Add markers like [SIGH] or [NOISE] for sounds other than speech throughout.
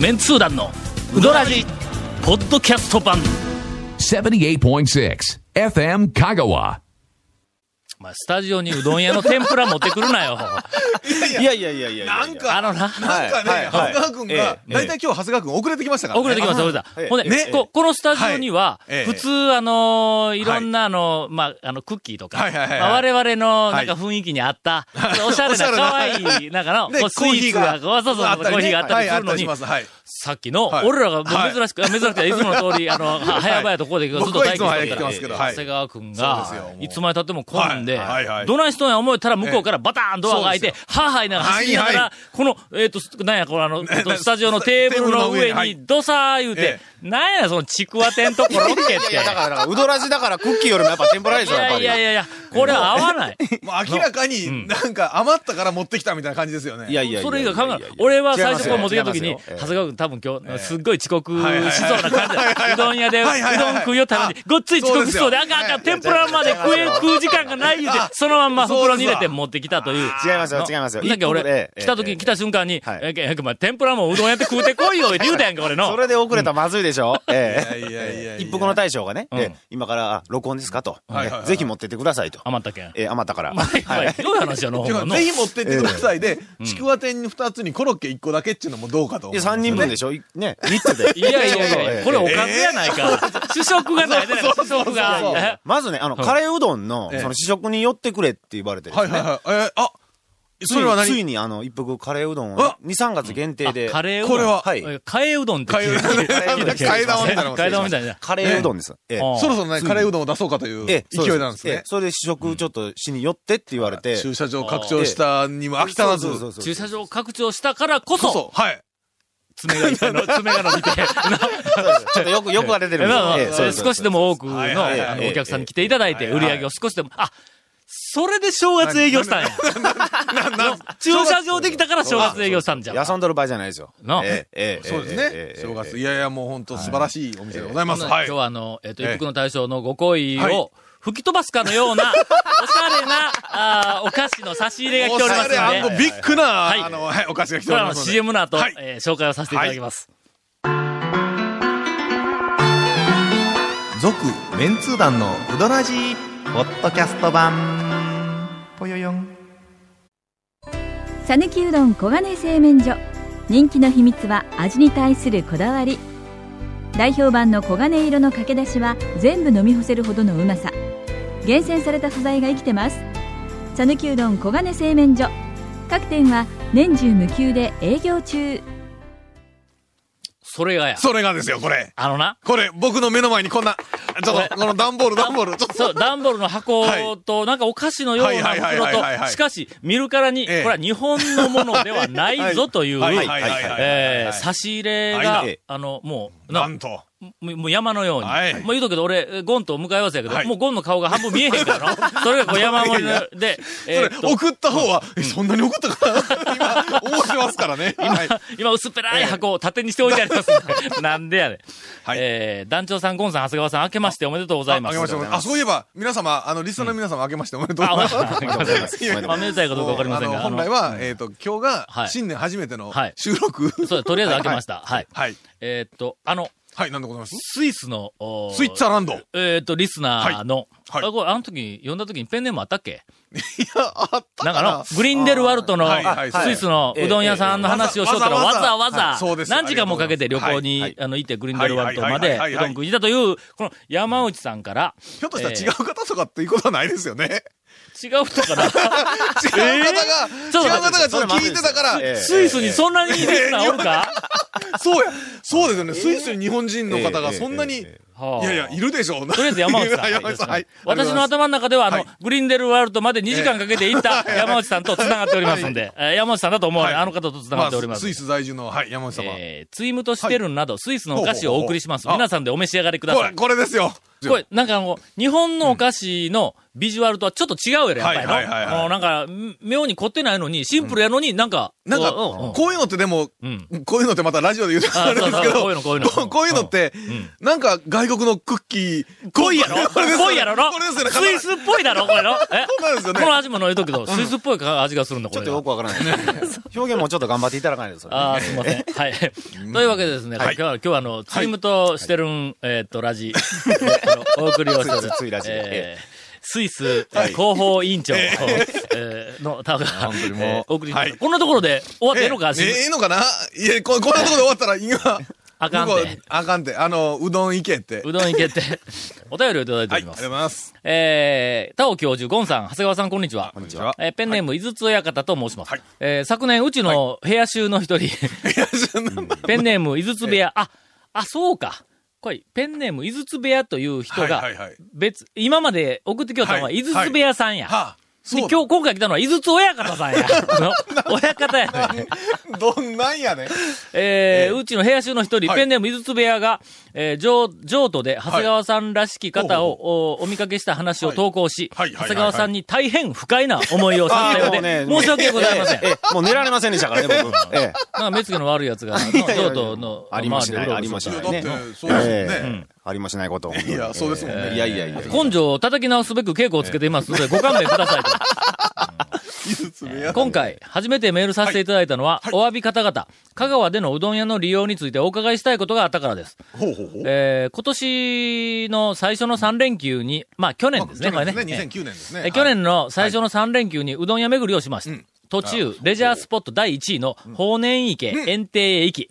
メンツー団のウドラジポッドキャスト版。78.6 FM 香川お前スタジオにうどん屋の天ぷら持ってくるなよ。いやいや。いやいやいや。なんか、あのな。なんかね、はい。はい。長谷川くんえが、えだいたい今日長谷川くん遅れてきましたからね。遅れてきました、遅れてきはい。た。ほんで、ね。こ、このスタジオには、普通、あのーいろんな、あの、まあ、あの、クッキーとか、我々の、なんかはい雰囲気に合った、おしゃれな、可愛い、なんかの、スイーツが、そうそう、コあったりね。ーヒーがあったりするのにさっきの、はい。俺らがもう珍しく、珍しくて、いつもの通り、[LAUGHS] あの、は早々とここでずっと待機してたけど、はい。長。谷川くんがいつまで経っても混んではい。はい。はい、どないしとんや思えたら向こうからバターンドアが開いてそ、はぁはぁいながら走りながらはい。は、この、えっと、なんや、このあの、[LAUGHS] えっとスタジオのテーブルの上テーブルの上はい。に、ドサー言うてえ、なんや、そのちくわ天とコロッケって。いや、だから、だからうどらじだからクッキーよりもやっぱ天ぷらでしょ、やっいやぱり。いやいやいや、これは合わない。[LAUGHS] もう明らかになんか余ったから持ってきたみたいな感じですよね。いやいやいやいやそれ以外考え。俺は最初こう持ってきた時に、長谷川君多分今日、すっごい遅刻しそうな感じだ。うどん屋で、うどん食いよったのに、ごっつい遅刻しそうで、あかんあかん、天ぷらまで食え、食う時間がない言うて、そのまんま袋に入れて持ってきたという。違いますよ、違いますよ。だけど俺、ええ来た時、来た瞬間に、はいえけ、えけ、ま天ぷらもうどんやって食うてこいよ、っ [LAUGHS] て言うたやんか、俺のそ。れで遅れたらまずいでしょ [LAUGHS] ええ。いやいやいやいや。一服の大将がね、今から、あ録音ですかと。ぜひ持ってってくださいと。余ったけん。ええ余ったから。まあ、はいひど [LAUGHS] い話やの。ぜひ持ってってくださいで、ちくわ天に2つにコロッケ1個だけっていうのもどうかと思で、うんですよね。3人分でしょいね、3つで。いやいやいやいや、これおかずやないか。主食がないでない、主食が。まずね、あの、カレーうどんの、ええその試食に寄ってくれって言われてですね。はいはいはい。えー、あ、それはつい何にあの、一服カレーうどんをあ2、3月限定で。カレーうどん。これははいえ替えうどんって聞い替えうどんなもん替え玉みたいな。カレーうどんです。ええあそろそろね、カレーうどんを出そうかというええ勢いなんですね。ええそれで試食ちょっとしに寄ってって言われて。駐車場拡張したにも飽き足らず。駐車場拡張したからこそ、こそ、はい。爪が [LAUGHS] 爪が伸びて、ちょっとよく、よくが出てるんです少しでも多くのお客さんに来ていただいて、はい売り上げを少しでも、あ、それで正月営業したんや。駐車場できたから正月営業したんじゃん。遊んどる場合じゃないですよ。なええええそうですええねえ。え正月。ええいやいや、もう本当素晴らしいお店でございます。今はい。日はあの、えっと、ええ一服の大将のご好意はいを吹き飛ばすかのような、[LAUGHS] おしゃれな、あーお菓子の差し入れが来ておりますのおしゃれで、ビッグな、はい。あの、はい、お菓子が来ておりますので。CM の後、はい。えー紹介をさせていただきます。続メンツー団のウドラジーポッドキャスト版。ぽよよん。さぬきうどん黄金製麺所。人気の秘密は味に対するこだわり。代表版の黄金色のかけだしは全部飲み干せるほどのうまさ厳選された素材が生きてますさぬきうどん黄金製麺所各店は年中無休で営業中それがや。それがですよ、これ。あのな、これ、僕の目の前にこんな、ちょっと、この段ボール、段ボール、ちょっと。そう、段ボールの箱と、なんかお菓子のような袋と、いしかし、見るからに、こええれは日本のものではないぞという、差し入れがはい、あの、もう、ななんと。もう山のように。はいもう言うとくけど、俺、ゴンと向かい合わせやけど、はいもうゴンの顔が半分見えへんからな。[LAUGHS] それがこう山盛りで、えー送った方は、え、そんなに送ったかな今、思ってますからね。[LAUGHS] はい。今薄っぺらい箱を縦にしておいてありますんで。[LAUGHS] なんでやねん。はいえー団長さん、ゴンさん、長谷川さん、明けましておめでとうございます。あ、ああ、そういえば、皆様、あの、リスナーの皆様、明けましておめでとうあ、ごおめざいます。でとうございます。めでたいかどうかわかりませんが。本来は、えっと、今日が、はい新年初めてのはい収録。そうだとりあえず開けました。はい。はい。えーっと、あの、はい、なんでございます？スイスの、スイッチャーランド。いえーっと、リスナーの、はい。はい。あこれあの時、読んだ時にペンネームあったっけ？や、[LAUGHS] あったかな。なんかの、グリンデルワルトの、スイスのうどん屋さんの話をしとったら、わわざざわざわざそうで、す。何時間もかけて旅行はいに、あの、行って、グリンデルワルトまで、うどん食いに行ったという、この山内さんから、ひょっとしたら違う方とかっていうことはないですよね。違う人かな？[LAUGHS] 違う方が、違う方がちょっと聞いてたから、ええスイスにそんなにリスナーおるか？そうや、そうですよね。スイスに日本人の方がええそんなに、いやいや、いるでしょ。う。とりあえず山内さん。[LAUGHS] 山内さん、はい。私の頭の中では、あの、はい。グリンデルワールドまで2時間かけて行った山内さんと繋がっておりますんで、えー山内さんだと思う、はい。あの方と繋がっております。スイス在住の、はい、山内様。えー、ツイムとしてるなど、スイスのお菓子をお送りします。皆さんでお召し上がりくだこれ、さい。これですよ。これ、なんかあの、日本のお菓子のビジュアルとはちょっと違うやろ、やっぱりの。はい。はいはいはい。もうなんか、ん妙に凝ってないのに、シンプルやのになんか、なんか、うんうん。こういうのってでも、うん。こういうのってまたラジオで言うとあれですけそうそうど、こういうのこういうの。ここういうのって、なんか外国のクッキー、濃いやろ？これですよね濃いやろの？これですよね。スイスっぽいだろ？これの？え？[LAUGHS] そうなんですよね。この味も飲いとくけど、スイスっぽい味がするんだ、こ。ちょっとよくわからない。です。表現もちょっと頑張っていただかないと、それああ、すみません。[LAUGHS] はい。というわけでですね、今日は、今日はあの、釣りムとしてるん、えーっと、ラジ、お送りをしついついラジ。えースイスえー広報委員長えーの、たが、本当にもう送りはいこんなところで終わってええのか、しえええのかな？いや、ここんなところで終わったら、今、あかんて。あかんて。あの、うどん行けって。うどん行けって。[LAUGHS] お便りをいただいておはい、ありがとうります。ございます。えー、田尾教授、ゴンさん、長谷川さん、こんにちは。こんにちは。えーペンネーム、井筒親方と申します。はいえー昨年、うちの部屋集の一人、[LAUGHS] ペンネーム、井筒部屋、あ、あ、そうか。これ、ペンネーム、井筒部屋という人が、別、今まで送ってきよったのは、はい。井筒部屋さんや。今日、今回来たのは、井筒親方さんや。[LAUGHS] の親方やね。どんなんやねん。えーうちの部屋集の一人、はいペンネーム井筒部屋が、えー、譲譲渡で長谷川さんらしき方を、ほうおお見かけした話を投稿し、はいはいはいはい長谷川さんに大変不快な思いをさせたようで、もうね [LAUGHS] 申し訳ございません。ええ、ええもう寝られませんでしたからね、[LAUGHS] 僕。ええ。なんか目つきの悪い奴が、いやいや譲渡の、ありましたありましないだってね、そうですね。えありましないことを。[LAUGHS] いや、そうですもんね。いやいやいや。根性を叩き直すべく稽古をつけていますので、ご勘弁くださいと。[LAUGHS] 今回、初めてメールさせていただいたのは、お詫び方々、香川でのうどん屋の利用についてお伺いしたいことがあったからです。ほうほうほう。えー今年の最初の3連休に、まあ去年ですね、これね。2009年ですね。え去年の最初の3連休にうどん屋巡りをしました。途中、レジャースポット第1位の法然池園庭へ行き、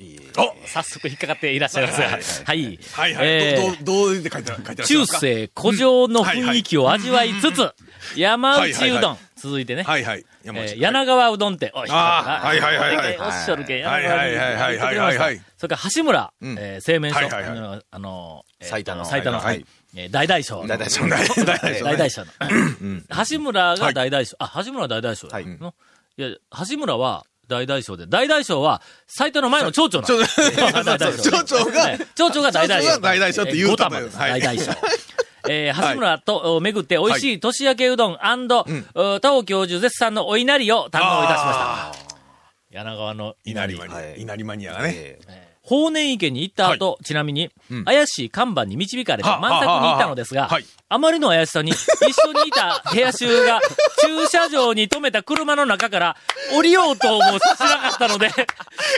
早速引っかかっていらっしゃいます。が、はい。はいはい。えーど、どう、どうって書いてある、書いてある。中世古城の雰囲気を味わいつつ、山内うはいはいはどん、続いてね、はいはい。柳川うどん店、おい、はい。はいはいはいおっしゃるけん、はい柳川うどんはいはいはいはいはいはい。それから橋村、ん。えー製麺所、はいはいはい。あのあの、えーと最多の。最多の、はいえー大大将の。大大将の。[LAUGHS] 大大将の。[LAUGHS] 橋村が大大将。あ、橋村は大大将。はい。のいや、橋村は大大将で、大大将は最多の前の町長なの。[LAUGHS] 大大将町長がね町長が大大将。大大将って言うたというえー五玉です。はい。大大将。えー、橋村とお巡って美味しい年明けうどんお田尾教授絶賛のお稲荷を堪能いたしました。柳川の稲荷。稲荷マニアがね。ええ法然池に行った後、ちなみに、怪しい看板に導かれては満作に行ったのですが、ははい。あまりの怪しさに、一緒にいた部屋衆が、駐車場に止めた車の中から、降りようともしなかったので、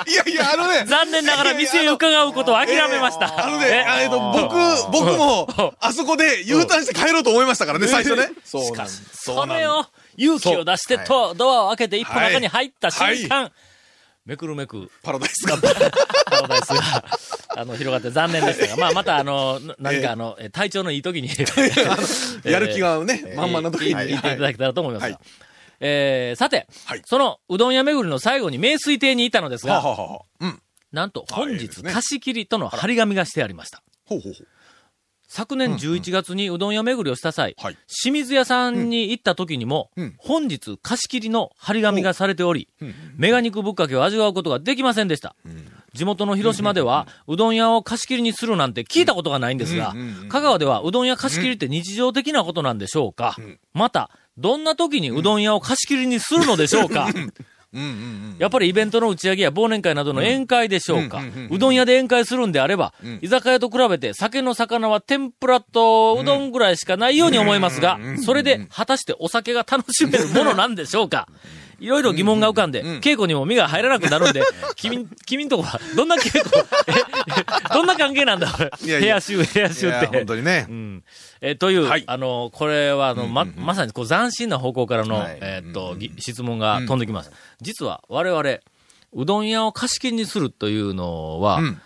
いやいや、あのね。残念ながら店へ伺うことを諦めました。あのね、あえっと、僕、僕も、あそこで U ターンして帰ろうと思いましたからね、最初ね。そうなん。それを、勇気を出してと、ドアを開けて一歩中に入った瞬間、めくるめく、パラダイスが。パラダイスが、あの、広がって残念でしたが、まあ、またあの、な何かあの、え体調のいい時に、[LAUGHS] やる気がね、満々な時に。言っていただけたらと思いますが。はいえー、さて、はいそのうどん屋巡りの最後に名水亭にいたのですが、はははは。うん。なんと本日貸し切りとの張り紙がしてありました。ほうほうほう。昨年11月にうどん屋巡りをした際、はい。清水屋さんに行った時にも、うん。本日貸し切りの張り紙がされており、メガ肉ぶっかけを味わうことができませんでした。地元の広島では、うどん屋を貸し切りにするなんて聞いたことがないんですが、香川ではうどん屋貸し切りって日常的なことなんでしょうか、また、どんな時にうどん屋を貸し切りにするのでしょうか、やっぱりイベントの打ち上げや忘年会などの宴会でしょうか。うどん屋で宴会するんであれば、居酒屋と比べて酒の魚は天ぷらとうどんぐらいしかないように思いますが、それで果たしてお酒が楽しめるものなんでしょうか。いろいろ疑問が浮かんで、稽古にも身が入らなくなるんで、[LAUGHS] 君、君んとこは、どんな稽古、[LAUGHS] え、[LAUGHS] どんな関係なんだ、いやいや部屋集、部屋集って本。当にねう。ん。えーという、はい。あの、これは、あの、ま、まさに、こう、斬新な方向からの、はい。えーっと、ぎ質問が飛んできます。実は、我々、うどん屋を貸し切りにするというのは、うん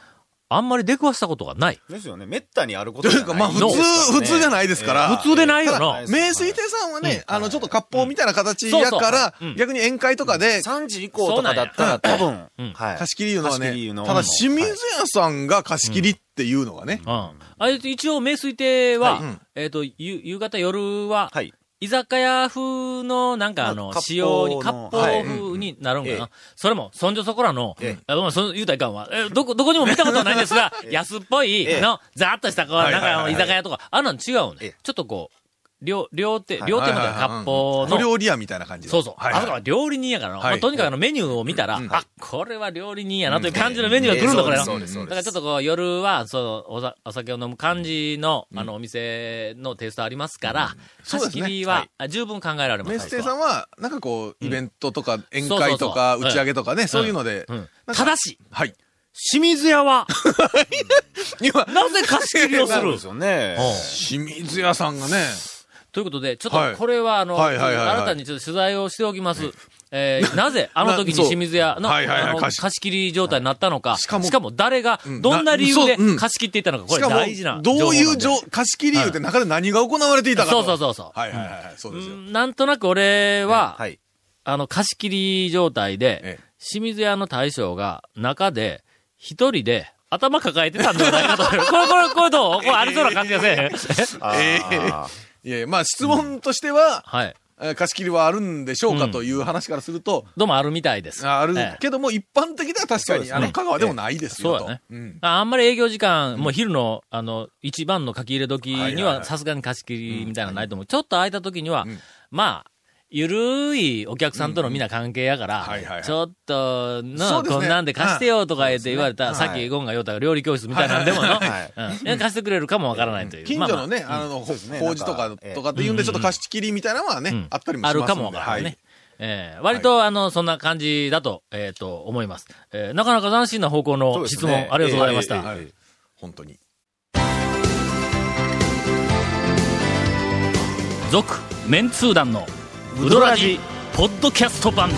あんまり出くわしたことがない。ですよね。めったにあることというか、まあ、普通、普通じゃないですから。普通でないよな。え名水亭さんはね、あの、ちょっと割烹みたいな形やから逆に宴会とかで、3時以降とかだったら多分、はい。貸し切りいうのはねただ清水屋さんが貸し切りっていうのがね、うん。あれ、一応、名水亭は、えっ、と、ゆ夕方、夜は、はい。居酒屋風の、なんかあの、まあ仕様に、割割烹風になるんかな。はいそれも、そんじょそこらの、ええあごめん、その言うたらいかんわ。え、どこ、どこにも見たことはないんですが、[LAUGHS] 安っぽいええの、ざーっとした、なんか居酒屋とか、あんなん違うねええ。ちょっとこう、料、料亭、はい。料亭みたいな割烹の、小料理屋みたいな感じでそうそう。はいあそこは料理人やからな、はい。まあとにかくあのメニューを見たら、あ、これは料理人やなという感じのメニューが来るんだ、これな。そうですそうです。だからちょっとこう、夜は、そう、おさお酒を飲む感じの、あの、お店のテイストありますから、貸うですね切りは、あ十分考えられます。メステさんは、なんかこう、イベントとか、宴会とか、うん打ち上げとかね、そういうのでただし、はい。清水屋は、[LAUGHS] 今、なぜ貸し切りをする？そうですよね。清水屋さんがね、ということで、ちょっはい。とこれは、あの、はいはいはいはい。新たにちょっと取材をしておきます。えーなぜ、[LAUGHS] あの時に清水屋の、はいはいはい。あの貸し切り状態になったのか、しかも誰がうん、どんな理由で貸し切っていったのか、これ大事な、どういう貸し切り言うて中で何が行われていたかと。そうそうそうそう。はいはいはいはい、そうですよ。うん。なんとなく俺は、はい。あの、貸し切り状態で、ええ。清水屋の大将が中で、一人で、頭抱えてたんじゃないかと。これ、これ、これどう？これありそうな感じがせえへん。いやいや、まあ質問としては、はい。えー貸し切りはあるんでしょうかという話からすると、どうもあるみたいです。ああるええ。けども、一般的では確かに、あの、香川でもないですよと。そうだね。ん。ああんまり営業時間、もう昼の、あの、一番の書き入れ時には、はいはいはい。さすがに貸し切りみたいなのないと思う。ちょっと空いた時には、ん。まあ、ゆるいお客さんとのみんな関係やからちょっと、そうの、ですね。こんなんで貸してよとか言って言われた、はいさっきゴンが言うた料理教室みたいなんでもの、貸してくれるかもわからないという。近所のね、まあ。まあの、そうですね。法事とかとかっていうんで、ちょっと貸し切りみたいなのはね、うん。あったりもしますあるかもわからないね。はい。えー割と、あの、そんな感じだと、えっ、と、思います。えーなかなか斬新な方向の質問、ありがとうございました。本当に。続、メンツー団の、ウドラジ、ポッドキャスト版。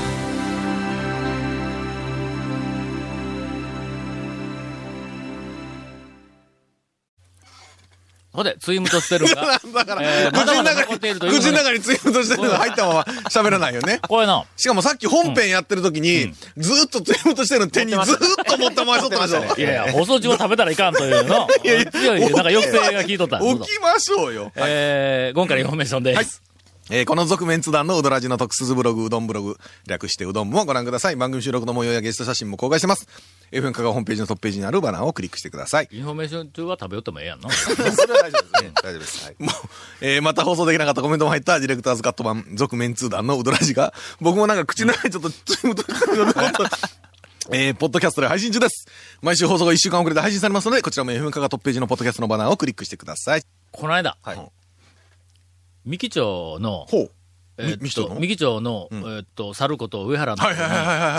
ほんで、ツイムとステルンが、[LAUGHS] だから、えーま口の中に、口の中にツイートしてるのが入ったまま喋らないよね。[LAUGHS] これの、しかもさっき本編やってる時に、ずーっとツイートしてるの手にずーっと持って回しとってましたね。いやいや、放送中は食べたらいかんというの、強い、なんか抑制が効いとった。起きましょうよ。えー、今回のインフォメーションです。えーこの続メンツ団のうどらじの特設ブログ、うどんブログ、略してうどんもご覧ください。番組収録の模様やゲスト写真も公開してます。FM 香川ホームページのトップページにあるバナーをクリックしてください。インフォメーション中は食べよってもええやんの。[LAUGHS] それは大丈夫ですね。大丈夫です。はい。もう、えーまた放送できなかったコメントも入ったディレクターズカット版、続麺通団のうどらじが、僕もなんか口の中にちょっと、ツイートえー、ポッドキャストで配信中です。毎週放送が1週間遅れで配信されますので、こちらも FM 香川トップページのポッドキャストのバナーをクリックしてください。この間、はい。三木町の。えー三木町の、えーっと、猿子と上原の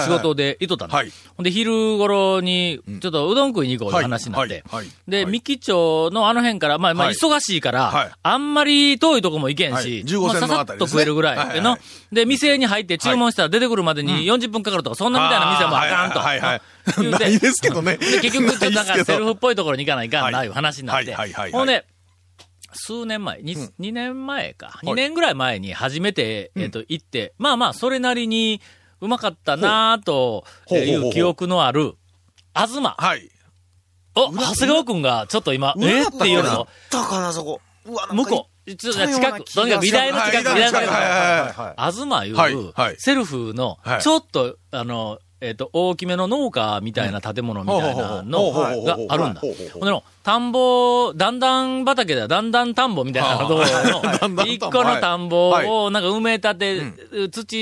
仕事でいとったの。はい。ほんで、昼頃に、ちょっとうどん食いに行こうという話になって。はいはいはい。で、はい。三木町のあの辺から、まあ、まあ、はい。忙しいから、はい。あんまり遠いとこも行けんし、はい。15まあ、線ささっと食えるぐらいはいはいの、で、店に入って注文したら出てくるまでに40分かかるとか、そんなみたいな店もあかんと。はいはいはい [LAUGHS] 言うて。ないですけどね。[LAUGHS] で、結局、ちょっとなんかセルフっぽいところに行かないかんな、はいいう話になって。はいはいはいはい。ほんで、数年前、にうん2年前か。い2年ぐらい前に初めて、えっと、行って、まあまあ、それなりにうまかったなぁとほうほうほうほういう記憶のある、東。はい。お、長谷川くんがちょっと今、えーっていうのを、だからそこ。うわ、向こう、ちょっと近く、とにかく美大の近く、はい美大の近く。はいはいはいはい。東いう、はいはいセルフのは、いちょっと、あの、えっ、と、大きめの農家みたいな建物みたいなのがあるんだ。ほんでの、田んぼ、段々畑だ、段々田んぼみたいなところ段々田んぼ。の、一個の田んぼはい。をなんか埋め立て、土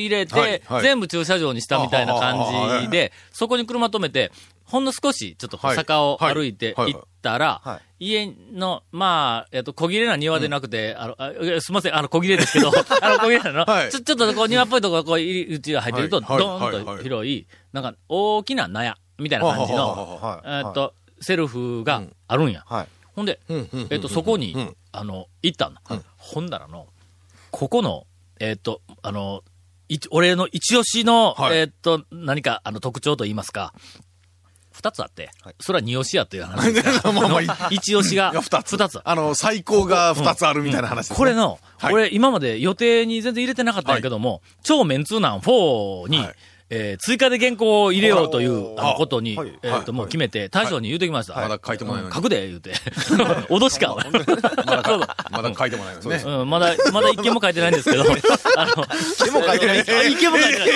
入れはいては、い。全部駐車場にしたみたいな感じで、そこに車止めて、ほんの少し、ちょっと坂を歩いて行ったらは、家の、まあ、えっと、小切れな庭でなくて、あの、あえすみません、あの、小切れですけど、[LAUGHS] あの、小切れなの、はい。ちょ、ちょっとこう、庭っぽいところ、こう、入り口が入ってると、はい。ドーンと広い、なんか、大きな納屋、みたいな感じの、はい。えっと、セルフがあるんや。はい。ほんで、えっと、そこにうん、あの、行ったんだ。ほんだらの、ここの、えっと、あの、い俺の一押しの、はい。えっと、何か、あの、特徴と言いますか、二つあって、はい。それは二押しやという話です。[LAUGHS] がまあまあ。い一押しが二つ。二つ。あの、最高が二つあるみたいな話ですね。これの、はい。俺今まで予定に全然入れてなかったんやけども、超メンツーナン4に、はいえー追加で原稿を入れようという、あの、あことに、はい。えっ、と、もう決めて、大将に言うてきました。まだ書いてもないのに。うん書くで、言うて。[LAUGHS] 脅しか。まだ [LAUGHS] まだ書いてもないのね。うん、まだ、まだ一件も書いてないんですけど、[LAUGHS] あの、でも書いてない。一件も書いてない。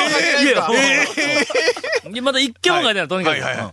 いや、まだ一件も書いてない、とにかく。はいはいはい。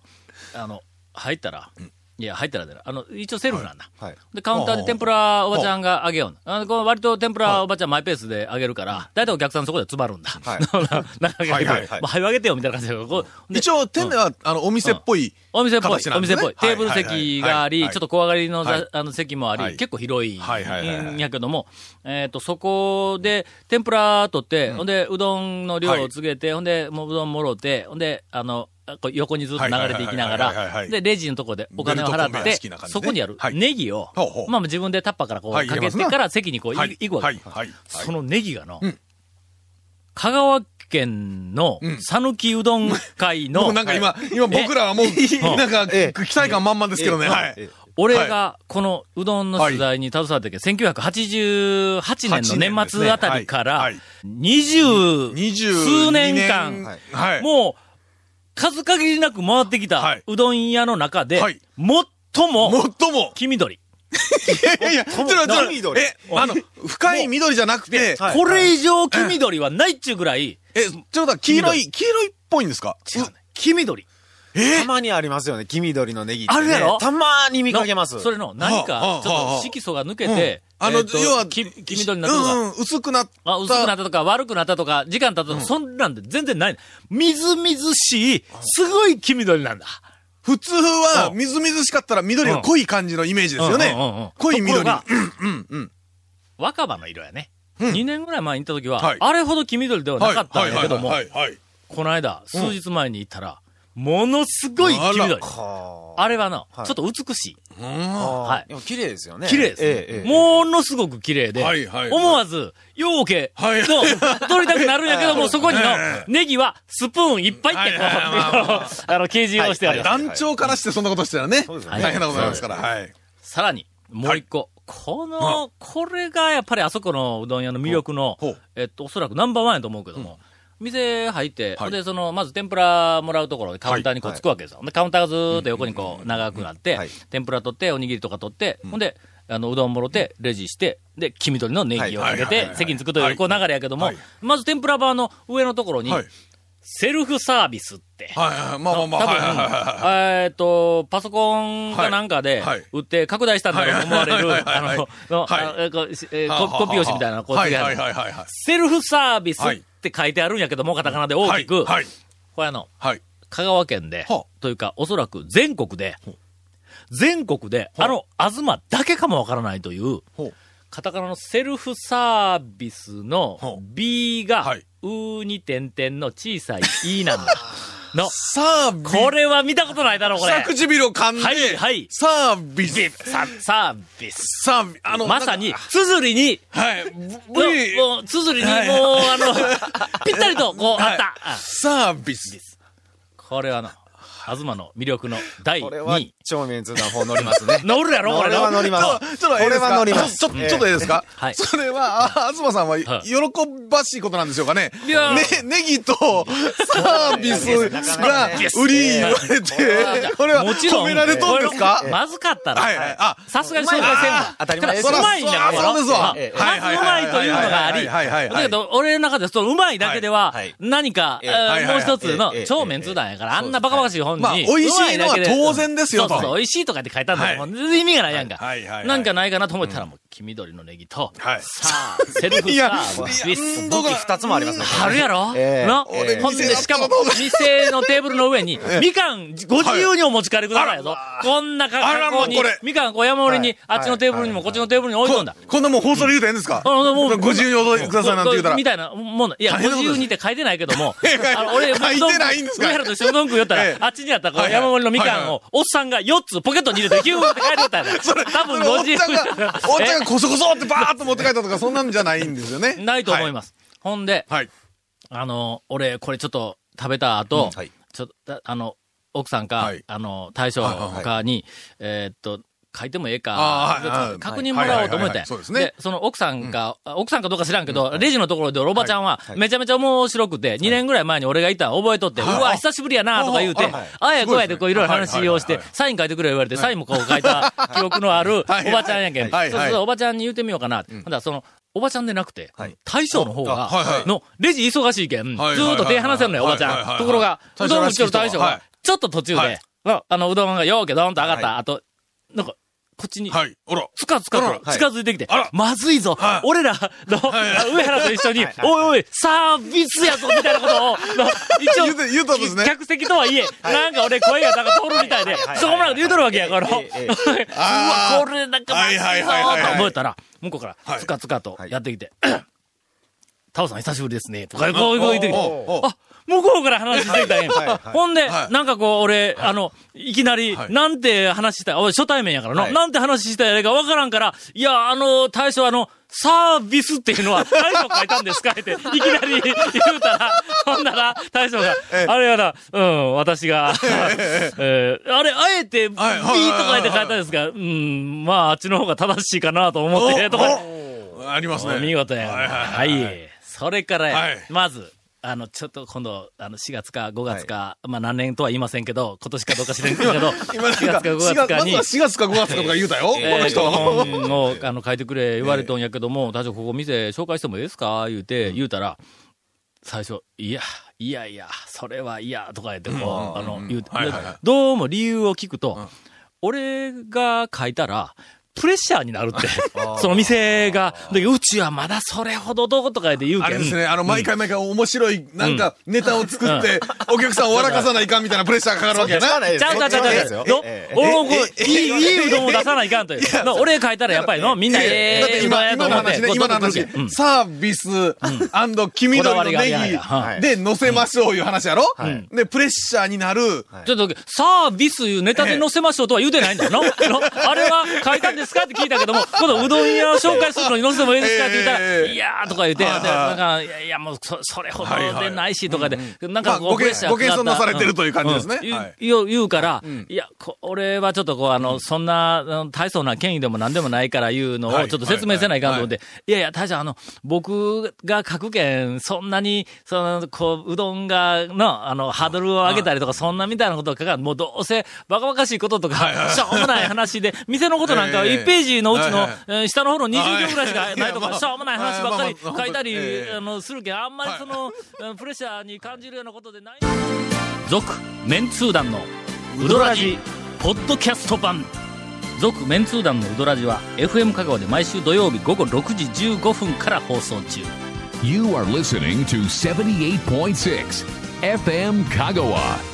うん。あの、入ったら、いや、入ったら出る。あの、一応セルフなんだ。はい。で、カウンターで天ぷらおばちゃんがあげようの。あのこの割と天ぷらおばちゃんマイペースであげるから、だいたいお客さんそこで詰まるんだ。はい [LAUGHS] なかなか、はいはいはいもう早くあげてよみたいな感じで、こうで一応、店内は、あの、お店っぽい。お店っぽいお店っぽい。テーブル席があり、はいはいはいはいちょっと小上がりのざ、はいあの席もあり、はい結構広いはいはいはいはいんやけども、えっ、と、そこで、天ぷら取って、ほんで、うどんの量を告げて、ほんで、もううどんもろて、ほんで、あの、横にずっと流れていきながら、で、レジのとこでお金を払って、そこにあるネギを、まあ自分でタッパーからこうかけてから席にこう。行くわけ。そのネギがの、香川県の讃岐うどん会の、なんか今、今僕らはもう、なんか、期待感満々ですけどね。俺がこのうどんの取材に携わった時、1988年の年末あたりから、二十数年間、もう、数限りなく回ってきたはい。うどん屋の中で、はい。最も最も、黄緑。いやいや、ちょっと、ちょっと、緑。え、あの、深い緑じゃなくて、はい。これ以上黄緑はないっちゅうぐらい、え、ちょっと黄色い、黄色いっぽいんですか？違うね。黄緑。たまにありますよね、黄緑のネギって、ね。あるやろ？たまに見かけます。のそれの何はあかは、あちょっはあと色素が抜けて、あの、要は、黄黄緑になったとか、うんうん、薄くなった。あ、薄くなったとか、悪くなったとか、時間経ったとか、そんなんで全然ない。みずみずしい、すごい黄緑なんだ。普通は、うんみずみずしかったら緑が濃い感じのイメージですよね。濃い緑。ところがうんうんうん。若葉の色やね。うん2年ぐらい前に行った時は、はいあれほど黄緑ではなかったんやけども。この間、数日前に行ったら、ものすごい黄緑。はあれはな、はい。ちょっと美しい。はい。でも綺麗ですよね。綺麗です、ええええ。ものすごく綺麗で、はいはい。はい思わず、ようけ、はい。の、取りたくなるんやけども、そこにのえ、ネギはスプーンいっぱいってこう、[LAUGHS] あの、掲示をしてあります。団長からしてそんなことしたらね、大変なことになりますから、はい。さらに、もう一個。この、これがやっぱりあそこのうどん屋の魅力のえっと、おそらくナンバーワンやと思うけども、店入って、はい。で、その、まず天ぷらもらうところでカウンターにこうつくわけですよ。で、カウンターがずーっと横にこう長くなってはい、天ぷら取って、おにぎりとか取って、ほんで、あの、うどんもろて、レジして、で、黄緑のネギをかけて席に着くという、こう流れやけどもはい、まず天ぷらバーの上のところにはい、。セルフサービスって、はいはい。まあまあまあ、多分、はい。えっと、パソコンかなんかで売って拡大したんだと思われる、あはい。の、ココピー用紙みたいなのこう。セルフサービスって書いてあるんやけども、カタカナで大きく、はい。これあの、はい。香川県では、というか、おそらく全国で、全国で、あの、東だけかもわからないという、カタカナのセルフサービスの B がはい、うに点々の小さい E なんだ。[LAUGHS] の、サービス。これは見たことないだろ、これ。下唇を噛んで、はいはいサービス。さ、サービス。サービス。あの、まさにつづりに、はい。もう、つづりに、もう、はいあの、[LAUGHS] ぴったりと、こう、はいあった。あサービス。これはな、東の魅力の第これは2位。、超メンツ団方乗りますね。[LAUGHS] 乗るやろ、ここれは乗ります。ちょっと、これは乗ります。ちょっと、ちょっといいですか？はい。[LAUGHS] それは、あ東さんは、喜ばしいことなんでしょうかね？いやね、ネギとサービスが売り言われて、これはもちろん、褒められとんですか？まずかったはいはい。ら、あ、さすがに紹介せんわ。当たり前です。うまいんだから、そうですわ。ええまずうまいというのがあり、はいはいはいはい。だけど、俺の中で、そのうまいだけでは何か、もう一つのええ。超メンツ団やから、あんなバカバカしい本に、まあ美味しいのは当然ですよ。とそうそう。美味しいとかって書いてあるんだもう。全然意味がないやんか。なんかないかなと思ったら、もう、黄緑のネギと、はい。さあ、セルフいやサービス。武器二つもありますね。あるやろ？ええ。のええ。ほんで、しかも、店のテーブルの上に、みかんご自由にお持ち帰りくださいよと。こんな格好にみかんこう山盛りに、あっちのテーブルにもこっちのテーブルに置いとんだ。こんなもん放送で言うたらええんですか？あのもうご自由にお届けくださいなんて言うたら。み。たいなもんだ。いや、ご自由にって書いてないけども、ええあの、俺、書いてないんですか上原と一緒にうどん食いよったらええ、あっちにあったこうはいはい山盛りのみかんはいはを、おっさんが4つポケットに入れて、ヒューって帰りよったん多分ご自由ちゃんが、おっちゃんがこそこそってバーッと持って帰ったとか、そんなんじゃないんですよね。[LAUGHS] ないと思います。ほんで、はい。あの、俺、これちょっと食べた後、はいちょっと、あの、奥さんか、はいあの、大将かに、えーっと、書いてもええか、確認もらおうと思って。そうですね。その奥さんか、あ奥さんかどうか知らんけど、レジのところでおばちゃんは、めちゃめちゃ面白くて、2年ぐらい前に俺がいたの覚えとって、うはいわ、久しぶりやなとか言うてあやこうやでこういろいろ話をしてサイン書いてくれ言われて、サインもこう書いた [LAUGHS] 記憶のあるおばちゃんやけん。そうそう、おばちゃんに言うてみようかな。ほんだらその、おばちゃんでなくてはい、大将の方がの、レジ忙しいけん、ずはいーっと手離せんのよ、おばちゃん。ところが、うどん打ちよる大将はい。は、ちょっと途中はい。で、ああの、うどんがようけどんと上がった。後、なんか、こっちに、はい。あら。つかつかと近づいてきて。あら、まずいぞ。はい。俺らの、上原と一緒に、おいおい、サービスやぞみたいなことを、の一応言うて、言うたんですね。客席とはいえ、なんか俺声がなんか通るみたいで、そこまで言うとるわけや、この。[LAUGHS] うわ、これなんかまずいぞと思ったら、向こうからは、い。つかつかとやってきて、タオさん久しぶりですね、とか、こう言ってきて、あ、向こうから話してきたんや。ほんで、はい。なんかこう、俺、あの、いきなり、はい。なんて話した、俺初対面やからの、なんて話したやないかわからんから、いや、あの、大将あの、サービスっていうのは [LAUGHS] 大将書いたんですか？って、いきなり [LAUGHS] 言うたら、ほんなら、大将が、あれやな、うん、私が、えー [LAUGHS] あれ、あえて、ビーとはいはいはいかで書いたんですが、うん、まあ、あっちの方が正しいかなと思って、とか、ありますね。見事や。はい。それからまず、あの、ちょっと今度、あの、4月か5月か、まあ何年とは言いませんけど、今年かどうか知らんけど、[LAUGHS] 今なん4か、月か5 4月月かにま、ずは4月か5月かとか言うたよ。このえー人。本を、あの、書いてくれ、言われとんやけども、大将ここ店紹介してもいいですか？言うて、言うたら、最初、いや、いやいや、それはいや、とか言って、こう、あの、言うどうも理由を聞くと、俺が書いたら、プレッシャーになるって。[LAUGHS] その店が。で、うちはまだそれほどどうとか言って言うけん。あれですね、あの、毎回毎回面白い、なんか、ネタを作って、お客さんを笑かさないかんみたいなプレッシャーがかかるわけやな。ちゃうちゃうちゃうちゃう俺もこう、いい、いいうどんを出さないかんという。の俺書いたらやっぱりの、みんなだってええ今、やと今の話ね、思ってこう今の話。サービス、黄緑のネはいギで乗せましょういう話やろで、プレッシャーになる、ちょっと、サービスいうネタで載せましょうとは言うてないんだよ。あれは書いたんですか？って聞いたけども、[LAUGHS] 今度うどん屋を紹介するのに載せてもいいですか？って言ったら、ええいやーとか言って、なんか、いやいや、もうそ、それほどでないしとかで、なんかご謙プレッシャーご謙遜なされてるうんという感じですね。言うから、いや、こ俺はちょっとこう、あの、そんな、大層な権威でも何でもないから言うのをはい。ちょっと説明せないかんと思って、いやいや、大将、あの、僕が書くけん、そんなに、その、こう、うどんが、の、あの、ハードルを上げたりとか、そんなみたいなことかん、もうどうせ、バカバカしいこととか、しょうもない話で、店のことなんかはええ1ページのうちの下の方の20行ぐらいしかないとか、しょうもない話ばっかり書いたり、ええあの、するけん、あんまりその、うんプレッシャーに感じるようなことでない。続、メンツー団の、ウドラジ、ポッドキャスト版。続、メンツー団のウドラジは、FM 香川で毎週土曜日午後6時15分から放送中。You are listening to 78.6 FM Kagawa.